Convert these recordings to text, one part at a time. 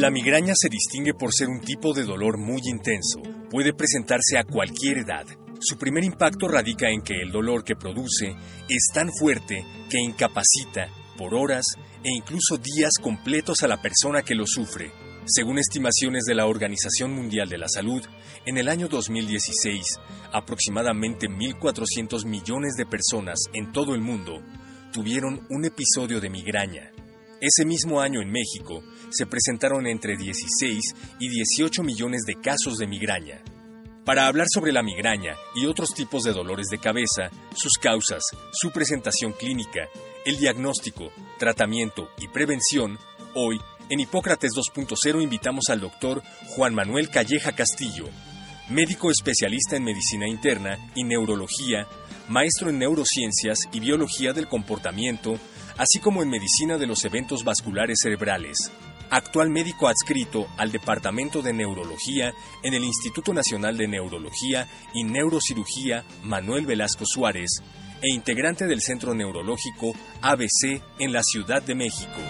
La migraña se distingue por ser un tipo de dolor muy intenso. Puede presentarse a cualquier edad. Su primer impacto radica en que el dolor que produce es tan fuerte que incapacita por horas e incluso días completos a la persona que lo sufre. Según estimaciones de la Organización Mundial de la Salud, en el año 2016, aproximadamente 1.400 millones de personas en todo el mundo tuvieron un episodio de migraña. Ese mismo año en México se presentaron entre 16 y 18 millones de casos de migraña. Para hablar sobre la migraña y otros tipos de dolores de cabeza, sus causas, su presentación clínica, el diagnóstico, tratamiento y prevención, hoy en Hipócrates 2.0 invitamos al doctor Juan Manuel Calleja Castillo, médico especialista en medicina interna y neurología, maestro en neurociencias y biología del comportamiento, así como en medicina de los eventos vasculares cerebrales. Actual médico adscrito al Departamento de Neurología en el Instituto Nacional de Neurología y Neurocirugía Manuel Velasco Suárez e integrante del Centro Neurológico ABC en la Ciudad de México.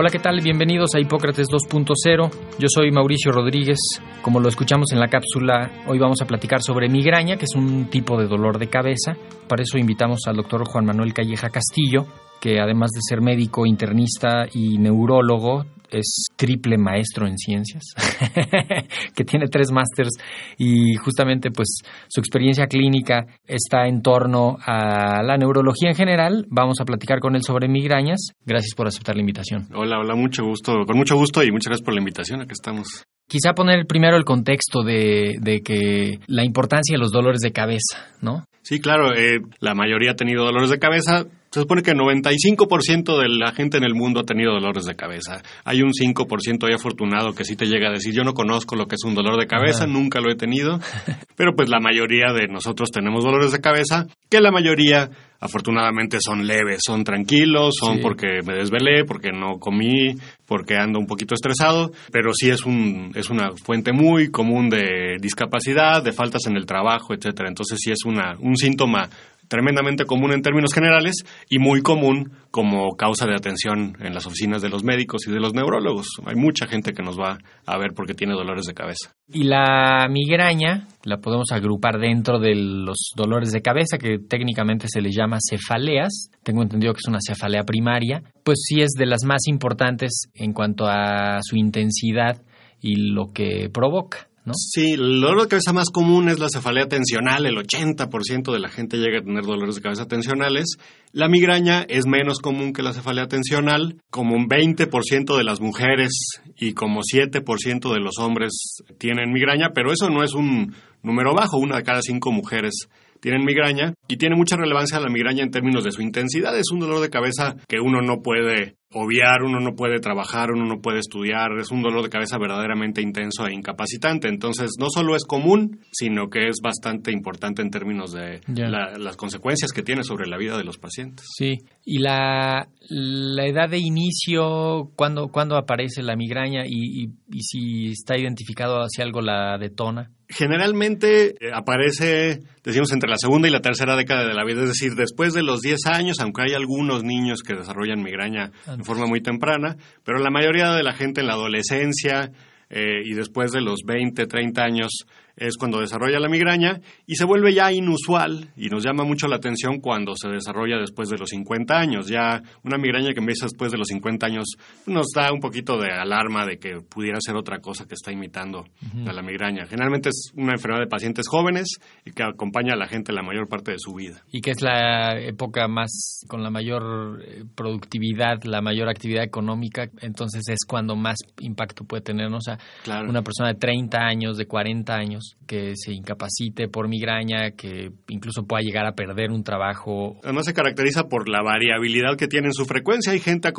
Hola, ¿qué tal? Bienvenidos a Hipócrates 2.0. Yo soy Mauricio Rodríguez. Como lo escuchamos en la cápsula, hoy vamos a platicar sobre migraña, que es un tipo de dolor de cabeza. Para eso invitamos al doctor Juan Manuel Calleja Castillo, que además de ser médico, internista y neurólogo, es triple maestro en ciencias, que tiene tres másters y justamente pues su experiencia clínica está en torno a la neurología en general. Vamos a platicar con él sobre migrañas. Gracias por aceptar la invitación. Hola, hola, mucho gusto, con mucho gusto y muchas gracias por la invitación, aquí estamos. Quizá poner primero el contexto de, de que la importancia de los dolores de cabeza, ¿no? Sí, claro, eh, la mayoría ha tenido dolores de cabeza. Se supone que el 95% de la gente en el mundo ha tenido dolores de cabeza. Hay un 5% ahí afortunado que sí te llega a decir, yo no conozco lo que es un dolor de cabeza, nunca lo he tenido. Pero pues la mayoría de nosotros tenemos dolores de cabeza, que la mayoría afortunadamente son leves, son tranquilos, son Sí. porque me desvelé, porque no comí, porque ando un poquito estresado, pero sí es un es una fuente muy común de discapacidad, de faltas en el trabajo, etcétera. Entonces sí es una un síntoma tremendamente común en términos generales y muy común como causa de atención en las oficinas de los médicos y de los neurólogos. Hay mucha gente que nos va a ver porque tiene dolores de cabeza. Y la migraña la podemos agrupar dentro de los dolores de cabeza, que técnicamente se les llama cefaleas. Tengo entendido que es una cefalea primaria. Pues sí es de las más importantes en cuanto a su intensidad y lo que provoca, Sí, el dolor de cabeza más común es la cefalea tensional. El 80% de la gente llega a tener dolores de cabeza tensionales. La migraña es menos común que la cefalea tensional. Como un 20% de las mujeres y como 7% de los hombres tienen migraña, pero eso no es un número bajo. Una de cada cinco mujeres tienen migraña y tiene mucha relevancia la migraña en términos de su intensidad. Es un dolor de cabeza que uno no puede obviar, uno no puede trabajar, uno no puede estudiar. Es un dolor de cabeza verdaderamente intenso e incapacitante. Entonces, no solo es común, sino que es bastante importante en términos de la- las consecuencias que tiene sobre la vida de los pacientes. Sí. ¿Y la, la edad de inicio, cuándo, cuándo aparece la migraña y, y- y si está identificado si algo la detona? Generalmente eh, aparece, decimos, entre la segunda y la tercera década de la vida, es decir, después de los 10 años, aunque hay algunos niños que desarrollan migraña de forma muy temprana, pero la mayoría de la gente en la adolescencia eh, y después de los 20, 30 años es cuando desarrolla la migraña y se vuelve ya inusual y nos llama mucho la atención cuando se desarrolla después de los 50 años. Ya una migraña que empieza después de los 50 años nos da un poquito de alarma de que pudiera ser otra cosa que está imitando a la migraña. Generalmente es una enfermedad de pacientes jóvenes y que acompaña a la gente la mayor parte de su vida. Y que es la época más con la mayor eh, productividad, la mayor actividad económica, entonces es cuando más impacto puede tener, ¿no? O sea, una persona de 30 años, de 40 años, que se incapacite por migraña, que incluso pueda llegar a perder un trabajo. Además se caracteriza por la variabilidad que tiene en su frecuencia. Hay gente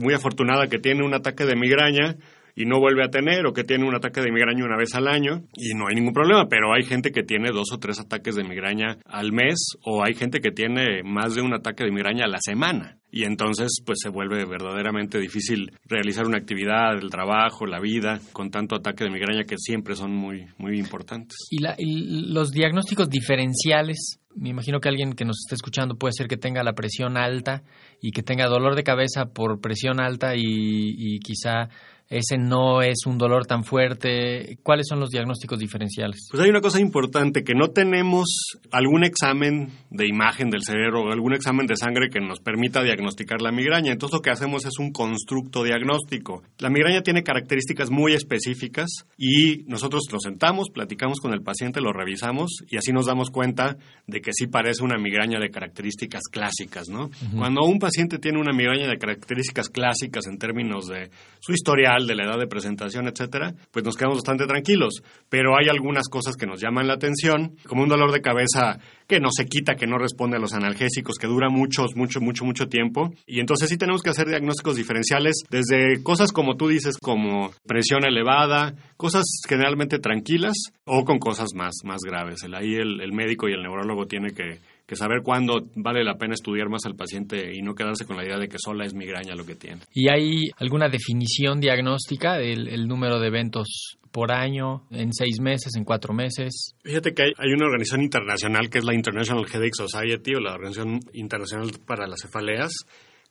muy afortunada que tiene un ataque de migraña y no vuelve a tener o que tiene un ataque de migraña una vez al año y no hay ningún problema, pero hay gente que tiene dos o tres ataques de migraña al mes o hay gente que tiene más de un ataque de migraña a la semana. Y entonces, pues se vuelve verdaderamente difícil realizar una actividad, el trabajo, la vida, con tanto ataque de migraña que siempre son muy, muy importantes. ¿Y, los diagnósticos diferenciales? Me imagino que alguien que nos esté escuchando puede ser que tenga la presión alta y que tenga dolor de cabeza por presión alta y, y quizá ese no es un dolor tan fuerte. ¿Cuáles son los diagnósticos diferenciales? Pues hay una cosa importante, que no tenemos algún examen de imagen del cerebro o algún examen de sangre que nos permita diagnosticar la migraña. Entonces lo que hacemos es un constructo diagnóstico. La migraña tiene características muy específicas y nosotros nos sentamos, platicamos con el paciente, lo revisamos y así nos damos cuenta de que sí parece una migraña de características clásicas, ¿no? Cuando un paciente tiene una migraña de características clásicas en términos de su historial, de la edad de presentación, etcétera, pues nos quedamos bastante tranquilos. Pero hay algunas cosas que nos llaman la atención, como un dolor de cabeza que no se quita, que no responde a los analgésicos, que dura mucho, mucho, mucho, mucho tiempo. Y entonces sí tenemos que hacer diagnósticos diferenciales desde cosas como tú dices, como presión elevada, cosas generalmente tranquilas o con cosas más, más graves. Ahí el médico y el neurólogo tiene que que saber cuándo vale la pena estudiar más al paciente y no quedarse con la idea de que sola es migraña lo que tiene. ¿Y hay alguna definición diagnóstica del número de eventos por año, en seis meses, en cuatro meses? Fíjate que hay, una organización internacional que es la International Headache Society o la Organización Internacional para las Cefaleas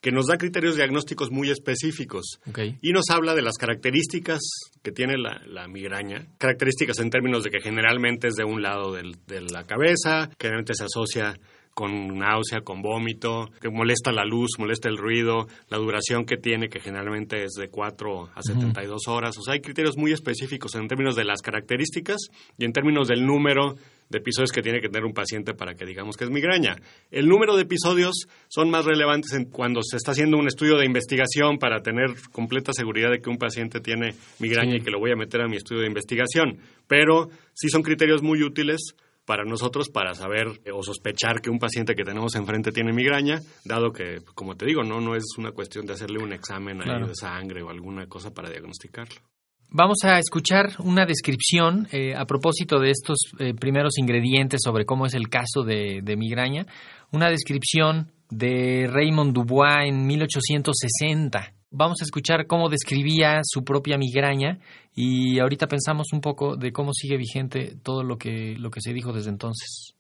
que nos da criterios diagnósticos muy específicos. Y nos habla de las características que tiene la, la, migraña, características en términos de que generalmente es de un lado del, de la cabeza, generalmente se asocia con náusea, con vómito, que molesta la luz, molesta el ruido, la duración que tiene, que generalmente es de 4 a 72 horas. O sea, hay criterios muy específicos en términos de las características y en términos del número de episodios que tiene que tener un paciente para que digamos que es migraña. El número de episodios son más relevantes en cuando se está haciendo un estudio de investigación para tener completa seguridad de que un paciente tiene migraña y que lo voy a meter a mi estudio de investigación. Pero sí son criterios muy útiles para nosotros para saber o sospechar que un paciente que tenemos enfrente tiene migraña, dado que, como te digo, no, no es una cuestión de hacerle un examen de sangre o alguna cosa para diagnosticarlo. Vamos a escuchar una descripción eh, a propósito de estos eh, primeros ingredientes sobre cómo es el caso de, de migraña, una descripción de Raymond Dubois en 1860 Vamos a escuchar cómo describía su propia migraña y ahorita pensamos un poco de cómo sigue vigente todo lo que, lo que se dijo desde entonces.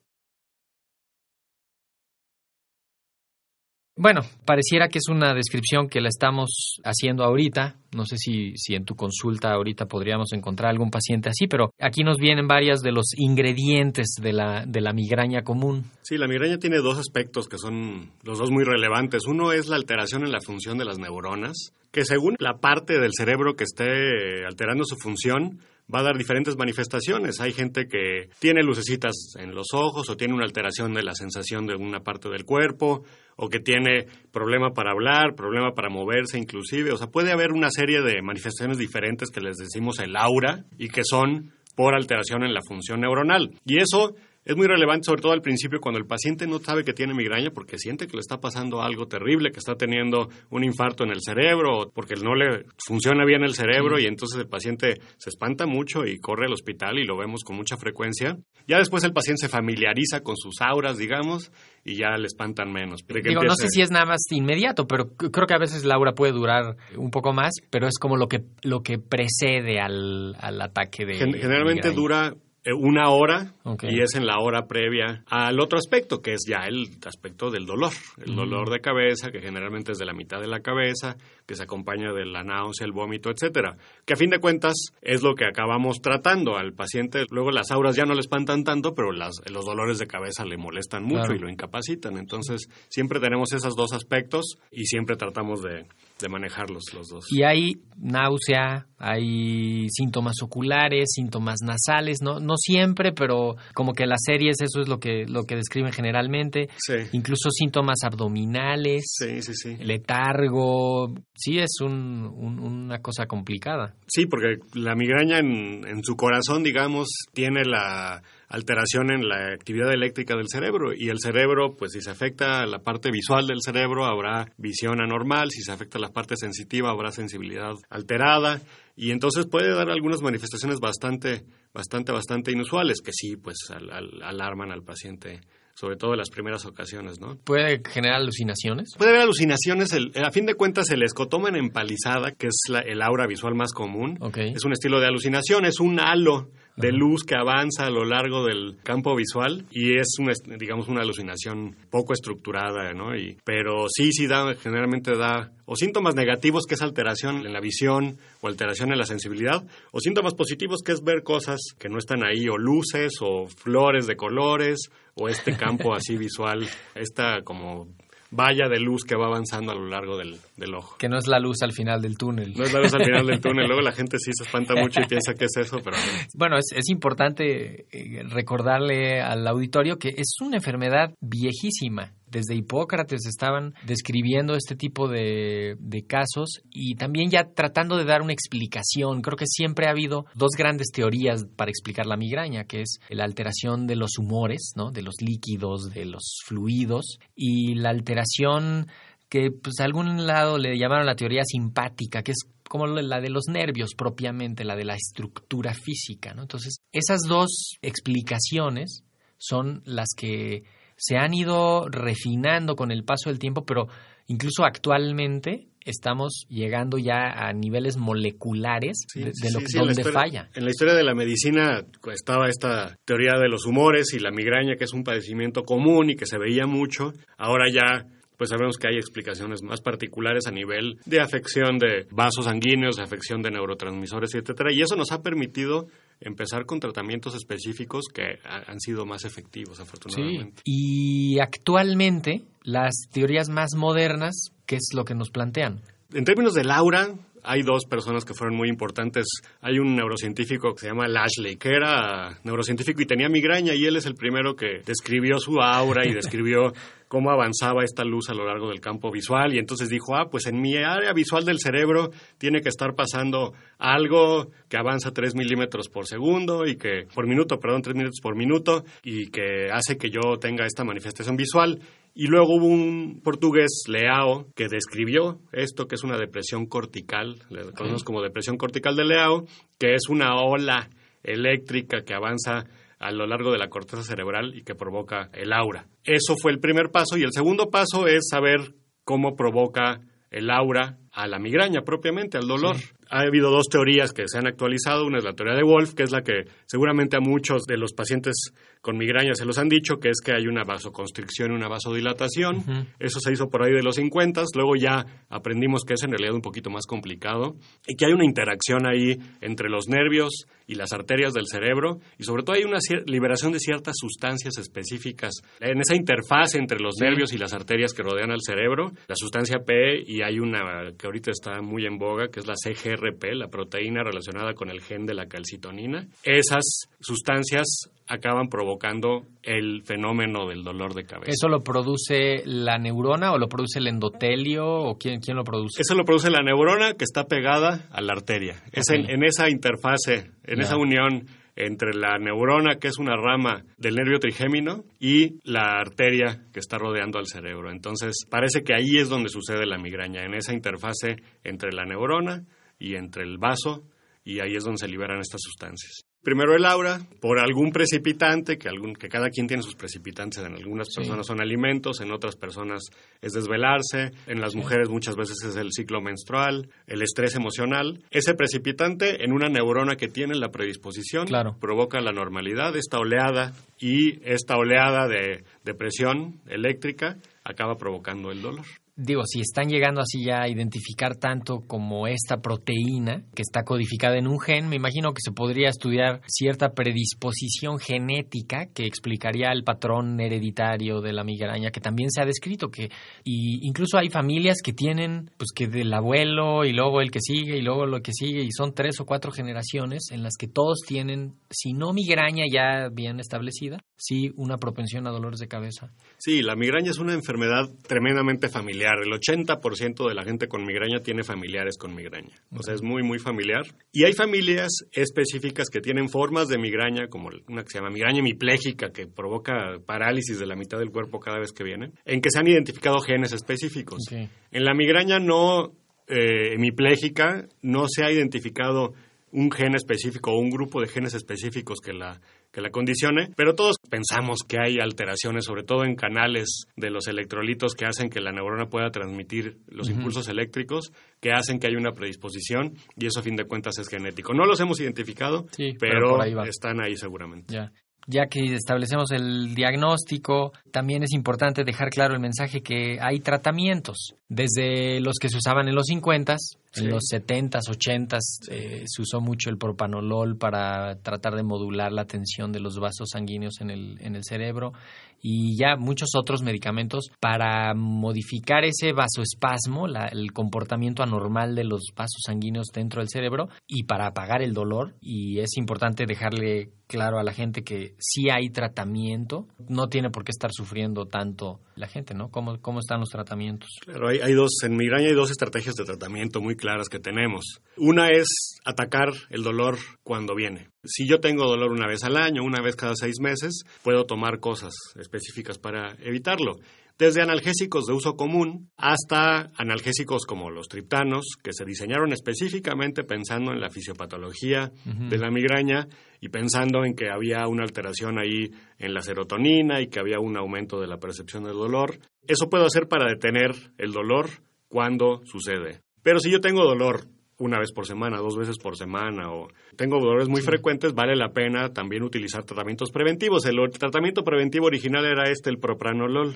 Bueno, pareciera que es una descripción que la estamos haciendo ahorita. No sé si, si en tu consulta ahorita podríamos encontrar algún paciente así, pero aquí nos vienen varias de los ingredientes de la, de la migraña común. Sí, la migraña tiene dos aspectos que son los dos muy relevantes. Uno es la alteración en la función de las neuronas, que según la parte del cerebro que esté alterando su función, va a dar diferentes manifestaciones. Hay gente que tiene lucecitas en los ojos o tiene una alteración de la sensación de una parte del cuerpo o que tiene problema para hablar, problema para moverse inclusive. O sea, puede haber una serie de manifestaciones diferentes que les decimos el aura y que son por alteración en la función neuronal. Y eso es muy relevante, sobre todo al principio, cuando el paciente no sabe que tiene migraña porque siente que le está pasando algo terrible, que está teniendo un infarto en el cerebro, porque no le funciona bien el cerebro y entonces el paciente se espanta mucho y corre al hospital y lo vemos con mucha frecuencia. Ya después el paciente se familiariza con sus auras, digamos, y ya le espantan menos. Digo, no sé si es nada más inmediato, pero creo que a veces la aura puede durar un poco más, pero es como lo que, lo que precede al, ataque de... Generalmente dura una hora y es en la hora previa al otro aspecto, que es ya el aspecto del dolor. El dolor de cabeza, que generalmente es de la mitad de la cabeza, que se acompaña de la náusea, el vómito, etcétera. Que a fin de cuentas es lo que acabamos tratando al paciente. Luego las auras ya no le espantan tanto, pero las, los dolores de cabeza le molestan mucho Claro. y lo incapacitan. Entonces, siempre tenemos esos dos aspectos y siempre tratamos de, de manejarlos los dos. Y hay náusea, hay síntomas oculares, síntomas nasales, no, no siempre, pero como que las series eso es lo que, lo que describen generalmente. Sí, Incluso síntomas abdominales, sí, sí, sí. letargo. Sí, es un- un- una cosa complicada. Sí, porque la migraña en, en su corazón, digamos, tiene la alteración en la actividad eléctrica del cerebro y el cerebro, pues si se afecta la parte visual del cerebro, habrá visión anormal, si se afecta la parte sensitiva, habrá sensibilidad alterada y entonces puede dar algunas manifestaciones bastante, bastante, bastante inusuales que sí, pues al- alarman al paciente, sobre todo en las primeras ocasiones, ¿no? Puede generar alucinaciones. Puede haber alucinaciones, el- a fin de cuentas el escotoma en empalizada, que es la- el aura visual más común, Ok. es un estilo de alucinación, es un halo de luz que avanza a lo largo del campo visual y es una, digamos una alucinación poco estructurada, ¿no? Y, pero sí, sí da, generalmente da o síntomas negativos que es alteración en la visión o alteración en la sensibilidad o síntomas positivos que es ver cosas que no están ahí o luces o flores de colores o este campo así visual, esta como valla de luz que va avanzando a lo largo del, del ojo. Que no es la luz al final del túnel. No es la luz al final del túnel, luego la gente sí se espanta mucho y piensa que es eso, pero no. Bueno, es, es importante eh, recordarle al auditorio que es una enfermedad viejísima. Desde Hipócrates estaban describiendo este tipo de, casos y también ya tratando de dar una explicación. Creo que siempre ha habido dos grandes teorías para explicar la migraña, que es la alteración de los humores, ¿no? de los líquidos, de los fluidos, y la alteración que pues a algún lado le llamaron la teoría simpática, que es como la de los nervios propiamente, la de la estructura física. ¿no? Entonces, esas dos explicaciones son las que se han ido refinando con el paso del tiempo, pero incluso actualmente estamos llegando ya a niveles moleculares Sí, de, lo sí, que sí, donde historia- falla. En la historia de la medicina pues, estaba esta teoría de los humores y la migraña, que es un padecimiento común y que se veía mucho. Ahora ya pues sabemos que hay explicaciones más particulares a nivel de afección de vasos sanguíneos, de afección de neurotransmisores, etcétera, y eso nos ha permitido empezar con tratamientos específicos que ha- han sido más efectivos, Sí, afortunadamente. y actualmente las teorías más modernas, ¿qué es lo que nos plantean? En términos de Laura, hay dos personas que fueron muy importantes. Hay un neurocientífico que se llama Lashley, que era neurocientífico y tenía migraña, y él es el primero que describió su aura y describió cómo avanzaba esta luz a lo largo del campo visual. Y entonces dijo, ah, pues en mi área visual del cerebro tiene que estar pasando algo que avanza 3 milímetros por segundo y que, por minuto, perdón, 3 minutos por minuto, y que hace que yo tenga esta manifestación visual. Y luego hubo un portugués, Leao, que describió esto, que es una depresión cortical, le conocemos como depresión cortical de Leao, que es una ola eléctrica que avanza a lo largo de la corteza cerebral y que provoca el aura. Eso fue el primer paso y el segundo paso es saber cómo provoca el aura a la migraña propiamente, al dolor. Ha habido dos teorías que se han actualizado. Una es la teoría de Wolf, que es la que seguramente a muchos de los pacientes con migraña se los han dicho, que es que hay una vasoconstricción y una vasodilatación. Eso se hizo por ahí de los 50. Luego ya aprendimos que es en realidad un poquito más complicado y que hay una interacción ahí entre los nervios y las arterias del cerebro y sobre todo hay una liberación de ciertas sustancias específicas en esa interfaz entre los nervios y las arterias que rodean al cerebro, la sustancia P y hay una que ahorita está muy en boga que es la CGRP, la proteína relacionada con el gen de la calcitonina. Esas sustancias acaban provocando el fenómeno del dolor de cabeza. ¿Eso lo produce la neurona o lo produce el endotelio o quién, quién lo produce? Eso lo produce la neurona que está pegada a la arteria. Es en, en esa interfase, en esa unión entre la neurona, que es una rama del nervio trigémino, y la arteria que está rodeando al cerebro. Entonces, parece que ahí es donde sucede la migraña, en esa interfase entre la neurona y entre el vaso, y ahí es donde se liberan estas sustancias. Primero el aura, por algún precipitante, que, algún, que cada quien tiene sus precipitantes. En algunas personas son alimentos, en otras personas es desvelarse, en las mujeres muchas veces es el ciclo menstrual, el estrés emocional. Ese precipitante en una neurona que tiene la predisposición provoca la normalidad, esta oleada, y esta oleada de depresión eléctrica acaba provocando el dolor digo, si están llegando así ya a identificar tanto como esta proteína que está codificada en un gen, me imagino que se podría estudiar cierta predisposición genética que explicaría el patrón hereditario de la migraña que también se ha descrito que y incluso hay familias que tienen pues que del abuelo y luego el que sigue y luego lo que sigue y son tres o cuatro generaciones en las que todos tienen si no migraña ya bien establecida, sí una propensión a dolores de cabeza. Sí, la migraña es una enfermedad tremendamente familiar el 80% de la gente con migraña tiene familiares con migraña. O sea, es muy, muy familiar. Y hay familias específicas que tienen formas de migraña, como una que se llama migraña hemipléjica, que provoca parálisis de la mitad del cuerpo cada vez que vienen, en que se han identificado genes específicos. En la migraña no eh, hemipléjica no se ha identificado un gen específico o un grupo de genes específicos que la que la condicione, pero todos pensamos que hay alteraciones, sobre todo en canales de los electrolitos que hacen que la neurona pueda transmitir los impulsos eléctricos, que hacen que haya una predisposición y eso a fin de cuentas es genético. No los hemos identificado, pero, están ahí seguramente. Ya ya que establecemos el diagnóstico, también es importante dejar claro el mensaje que hay tratamientos, desde los que se usaban en los 50, en los 70s, 80s eh, se usó mucho el propanolol para tratar de modular la tensión de los vasos sanguíneos en el, en el cerebro y ya muchos otros medicamentos para modificar ese vasoespasmo, el comportamiento anormal de los vasos sanguíneos dentro del cerebro y para apagar el dolor. Y es importante dejarle claro a la gente que si hay tratamiento, no tiene por qué estar sufriendo tanto la gente, ¿no? ¿Cómo, cómo están los tratamientos? Claro, hay, hay dos, en migraña hay dos estrategias de tratamiento muy claras que tenemos. Una es atacar el dolor cuando viene. Si yo tengo dolor una vez al año, una vez cada seis meses, puedo tomar cosas específicas para evitarlo desde analgésicos de uso común hasta analgésicos como los triptanos, que se diseñaron específicamente pensando en la fisiopatología de la migraña y pensando en que había una alteración ahí en la serotonina y que había un aumento de la percepción del dolor. Eso puedo hacer para detener el dolor cuando sucede. Pero si yo tengo dolor una vez por semana, dos veces por semana o tengo dolores muy frecuentes, vale la pena también utilizar tratamientos preventivos. El tratamiento preventivo original era este, el propranolol,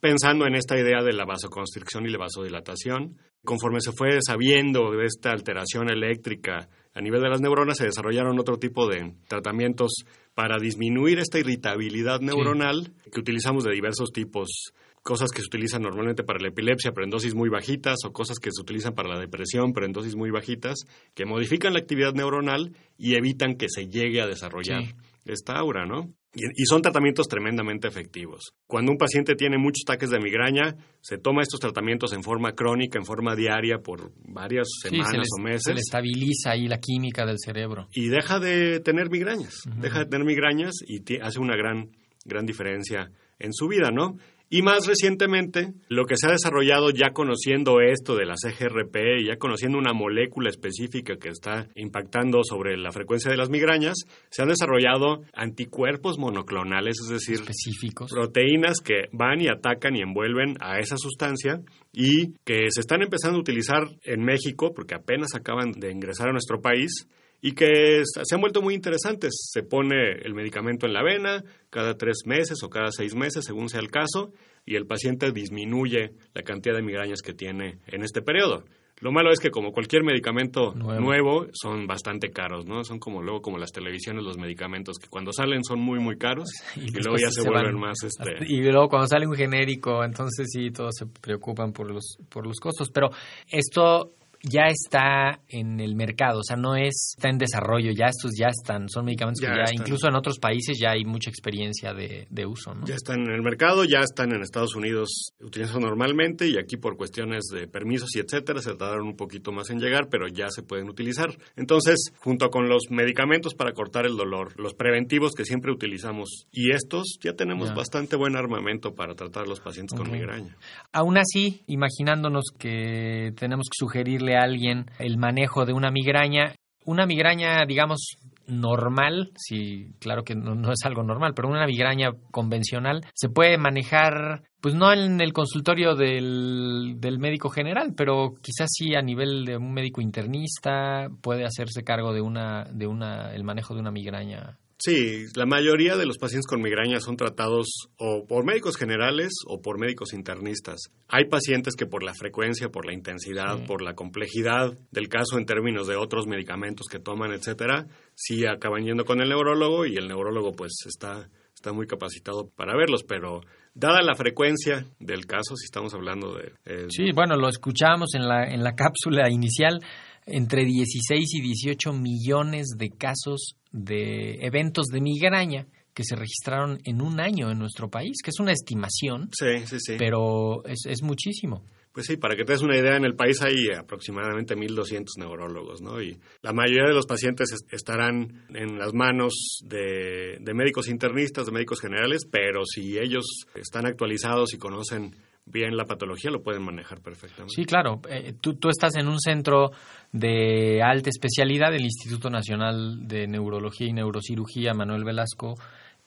pensando en esta idea de la vasoconstricción y la vasodilatación. Conforme se fue sabiendo de esta alteración eléctrica a nivel de las neuronas, se desarrollaron otro tipo de tratamientos para disminuir esta irritabilidad neuronal que utilizamos de diversos tipos cosas que se utilizan normalmente para la epilepsia, pero en dosis muy bajitas, o cosas que se utilizan para la depresión, pero en dosis muy bajitas, que modifican la actividad neuronal y evitan que se llegue a desarrollar esta aura, ¿no? Y, son tratamientos tremendamente efectivos. Cuando un paciente tiene muchos ataques de migraña, se toma estos tratamientos en forma crónica, en forma diaria, por varias semanas o meses. Se le estabiliza ahí la química del cerebro. Y deja de tener migrañas, deja de tener migrañas y hace una gran, gran diferencia en su vida, ¿no? Y más recientemente, lo que se ha desarrollado ya conociendo esto de las EGRP y ya conociendo una molécula específica que está impactando sobre la frecuencia de las migrañas, se han desarrollado anticuerpos monoclonales, es decir, específicos, proteínas que van y atacan y envuelven a esa sustancia y que se están empezando a utilizar en México porque apenas acaban de ingresar a nuestro país y que se han vuelto muy interesantes. Se pone el medicamento en la vena cada tres meses o cada seis meses, según sea el caso, y el paciente disminuye la cantidad de migrañas que tiene en este periodo. Lo malo es que como cualquier medicamento nuevo. son bastante caros, ¿no? Son como luego como las televisiones, los medicamentos que cuando salen son muy muy caros y, luego ya se, vuelven más este y luego cuando sale un genérico, entonces sí todos se preocupan por los por los costos, pero esto ya está en el mercado, o sea, no es, está en desarrollo, ya estos ya están, son medicamentos que ya, incluso en otros países ya hay mucha experiencia de, de, uso, ¿no? Ya están en el mercado, ya están en Estados Unidos utilizados normalmente y aquí por cuestiones de permisos y etcétera se tardaron un poquito más en llegar, pero ya se pueden utilizar. Entonces, junto con los medicamentos para cortar el dolor, los preventivos que siempre utilizamos y estos, ya tenemos bastante buen armamento para tratar a los pacientes con migraña. Aún así, imaginándonos que tenemos que sugerirle alguien el manejo de una migraña. Una migraña, digamos, normal, sí, claro que no, no, es algo normal, pero una migraña convencional se puede manejar, pues no en el consultorio del, del médico general, pero quizás sí a nivel de un médico internista puede hacerse cargo de una, de una, el manejo de una migraña Sí, la mayoría de los pacientes con migraña son tratados o por médicos generales o por médicos internistas. Hay pacientes que por la frecuencia, por la intensidad, por la complejidad del caso en términos de otros medicamentos que toman, etcétera, sí acaban yendo con el neurólogo y el neurólogo pues está está muy capacitado para verlos, pero dada la frecuencia del caso, si estamos hablando de... Eh, sí, bueno, lo escuchábamos en la, en la cápsula inicial, entre 16 y 18 millones de casos de eventos de migraña que se registraron en un año en nuestro país, que es una estimación, sí, sí, sí. pero es, es muchísimo. Pues sí, para que te des una idea, en el país hay aproximadamente 1.200 neurólogos, ¿no? Y la mayoría de los pacientes estarán en las manos de, de médicos internistas, de médicos generales, pero si ellos están actualizados y conocen bien la patología, lo pueden manejar perfectamente. Sí, claro. Eh, tú, tú estás en un centro de alta especialidad del Instituto Nacional de Neurología y Neurocirugía Manuel Velasco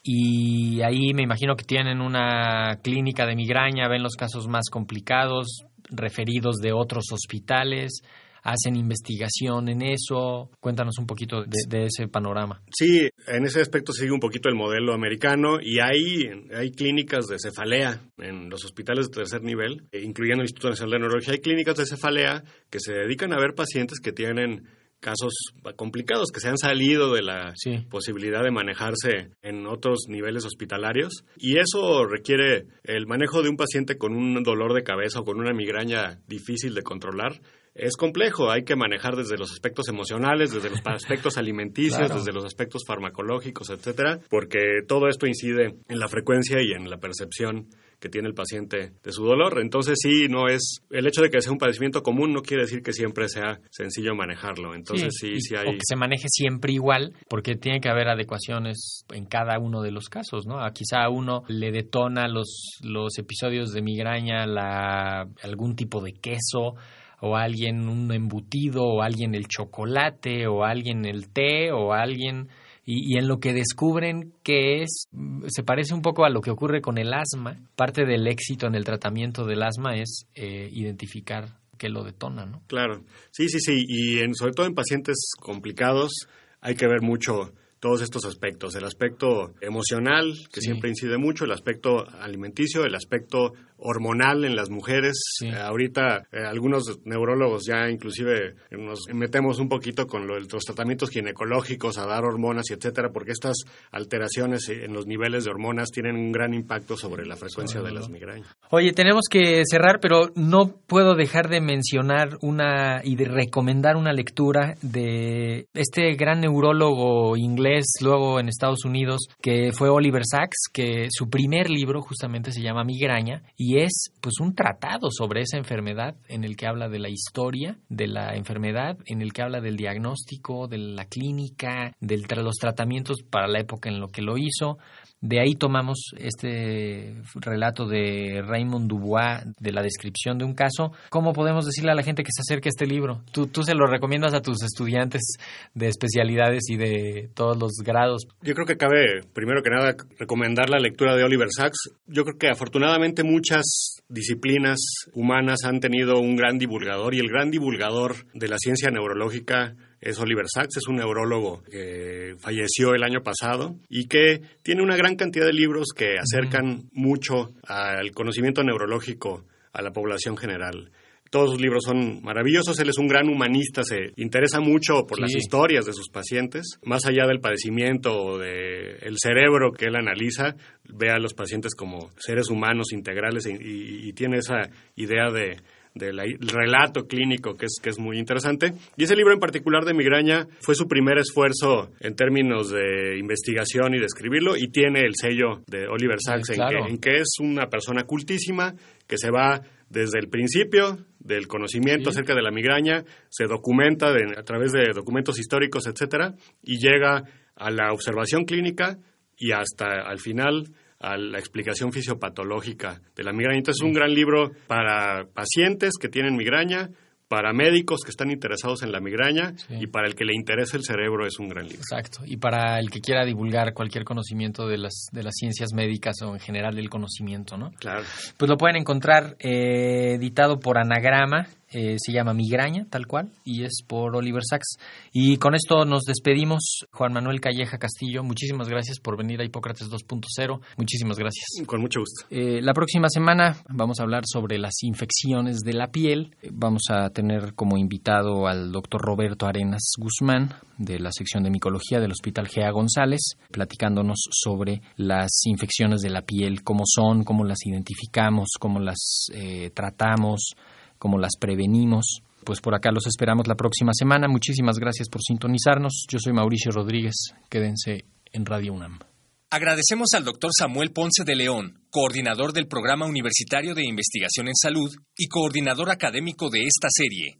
y ahí me imagino que tienen una clínica de migraña, ven los casos más complicados, referidos de otros hospitales hacen investigación en eso. Cuéntanos un poquito de, ese panorama. Sí, en ese aspecto sigue un poquito el modelo americano y hay, hay clínicas de cefalea en los hospitales de tercer nivel, eh, incluyendo el Instituto Nacional de Neurología. Hay clínicas de cefalea que se dedican a ver pacientes que tienen casos complicados que se han salido de la posibilidad de manejarse en otros niveles hospitalarios y eso requiere el manejo de un paciente con un dolor de cabeza o con una migraña difícil de controlar es complejo, hay que manejar desde los aspectos emocionales, desde los aspectos alimenticios, desde los aspectos farmacológicos, etcétera, porque todo esto incide en la frecuencia y en la percepción que tiene el paciente de su dolor. Entonces sí, no es el hecho de que sea un padecimiento común no quiere decir que siempre sea sencillo manejarlo. Entonces sí, sí, hay o que se maneje siempre igual, porque tiene que haber adecuaciones en cada uno de los casos, ¿no? Quizá a uno le detona los los episodios de migraña la algún tipo de queso o alguien un embutido, o alguien el chocolate, o alguien el té, o alguien... Y, en lo que descubren que es, se parece un poco a lo que ocurre con el asma. Parte del éxito en el tratamiento del asma es eh, identificar qué lo detona, ¿no? Claro, sí, sí, sí. Y en, sobre todo en pacientes complicados hay que ver mucho todos estos aspectos, el aspecto emocional, que siempre incide mucho, el aspecto alimenticio, el aspecto hormonal en las mujeres. Eh, ahorita eh, algunos neurólogos ya inclusive nos metemos un poquito con los tratamientos ginecológicos a dar hormonas y etcétera, porque estas alteraciones en los niveles de hormonas tienen un gran impacto sobre la frecuencia de las migrañas. Oye, tenemos que cerrar, pero no puedo dejar de mencionar una y de recomendar una lectura de este gran neurólogo inglés, luego en Estados Unidos, que fue Oliver Sacks, que su primer libro justamente se llama Migraña y y es pues un tratado sobre esa enfermedad en el que habla de la historia de la enfermedad, en el que habla del diagnóstico, de la clínica, de los tratamientos para la época en lo que lo hizo, de ahí tomamos este relato de Raymond Dubois de la descripción de un caso. ¿Cómo podemos decirle a la gente que se acerque a este libro? ¿Tú, tú se lo recomiendas a tus estudiantes de especialidades y de todos los grados? Yo creo que cabe, primero que nada, recomendar la lectura de Oliver Sacks. Yo creo que afortunadamente muchas disciplinas humanas han tenido un gran divulgador y el gran divulgador de la ciencia neurológica es Oliver Sacks, es un neurólogo que falleció el año pasado y que tiene una gran cantidad de libros que acercan mucho al conocimiento neurológico a la población general. Todos sus libros son maravillosos. Él es un gran humanista, se interesa mucho por las historias de sus pacientes, más allá del padecimiento o del cerebro que él analiza, ve a los pacientes como seres humanos integrales y tiene esa idea de, del relato clínico que es, que es muy interesante. Y ese libro en particular de migraña fue su primer esfuerzo en términos de investigación y de escribirlo y tiene el sello de Oliver Sacks en, que, es una persona cultísima que se va desde el principio del conocimiento acerca de la migraña, se documenta a través de documentos históricos, etcétera, y llega a la observación clínica y hasta al final a la explicación fisiopatológica de la migraña. Entonces es un gran libro para pacientes que tienen migraña, para médicos que están interesados en la migraña y para el que le interesa el cerebro es un gran libro. Exacto. Y para el que quiera divulgar cualquier conocimiento de las, de las ciencias médicas o en general del conocimiento, ¿no? Claro. Pues lo pueden encontrar eh, editado por Anagrama eh, se llama Migraña, tal cual, y es por Oliver Sacks. Y con esto nos despedimos. Juan Manuel Calleja Castillo, muchísimas gracias por venir a Hipócrates 2.0. Muchísimas gracias. Con mucho gusto. Eh, la próxima semana vamos a hablar sobre las infecciones de la piel. Vamos a tener como invitado al doctor Roberto Arenas Guzmán de la sección de micología del Hospital Gea González, platicándonos sobre las infecciones de la piel, cómo son, cómo las identificamos, cómo las eh, tratamos cómo las prevenimos. Pues por acá los esperamos la próxima semana. Muchísimas gracias por sintonizarnos. Yo soy Mauricio Rodríguez. Quédense en Radio UNAM. Agradecemos al doctor Samuel Ponce de León, coordinador del Programa Universitario de Investigación en Salud y coordinador académico de esta serie.